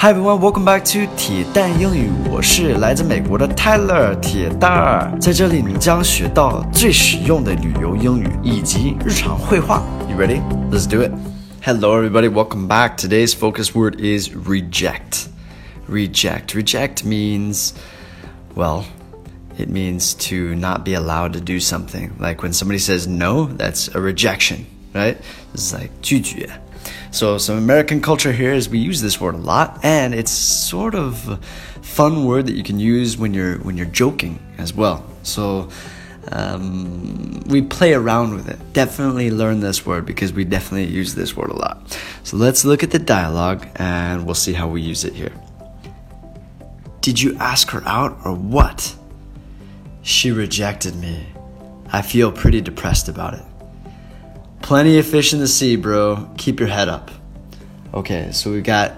Hi everyone, welcome back to 铁蛋英语。我是来自美国的 Tyler 铁蛋儿，在这里你将学到最实用的旅游英语以及日常会话。You ready? Let's do it. Hello everybody, welcome back. Today's focus word is reject. Reject. Reject means, well, it means to not be allowed to do something. Like when somebody says no, that's a rejection, right? It's like 拒绝。So some American culture here is we use this word a lot, and it's sort of a fun word that you can use when you're when you're joking as well. So um, we play around with it. Definitely learn this word because we definitely use this word a lot. So let's look at the dialogue and we'll see how we use it here. Did you ask her out or what? She rejected me. I feel pretty depressed about it. Plenty of fish in the sea, bro. Keep your head up. Okay, so we got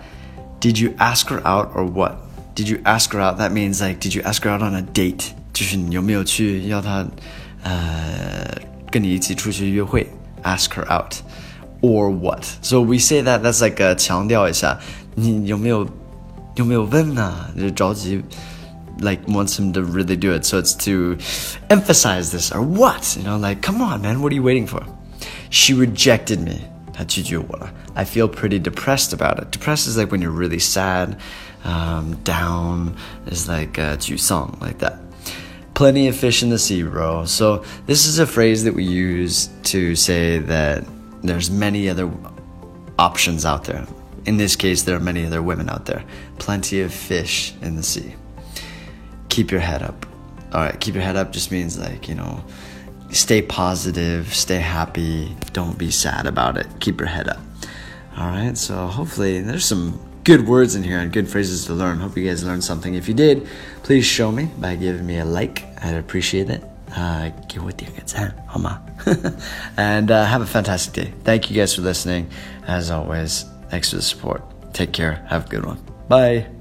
did you ask her out or what? Did you ask her out? That means like did you ask her out on a date? 就是你有没有去要她呃跟你一起出去约会？Ask her out or what? So we say that that's like 呃强调一下，你有没有有没有问呢？就着急。like wants him to really do it. So it's to emphasize this or what? You know, like, come on, man, what are you waiting for? She rejected me. I feel pretty depressed about it. Depressed is like when you're really sad. Um, down is like uh, 沮丧, like that. Plenty of fish in the sea, bro. So this is a phrase that we use to say that there's many other options out there. In this case, there are many other women out there. Plenty of fish in the sea. Keep your head up. All right, keep your head up just means like, you know, stay positive, stay happy, don't be sad about it. Keep your head up. All right, so hopefully there's some good words in here and good phrases to learn. Hope you guys learned something. If you did, please show me by giving me a like. I'd appreciate it. Uh, and uh, have a fantastic day. Thank you guys for listening. As always, thanks for the support. Take care. Have a good one. Bye.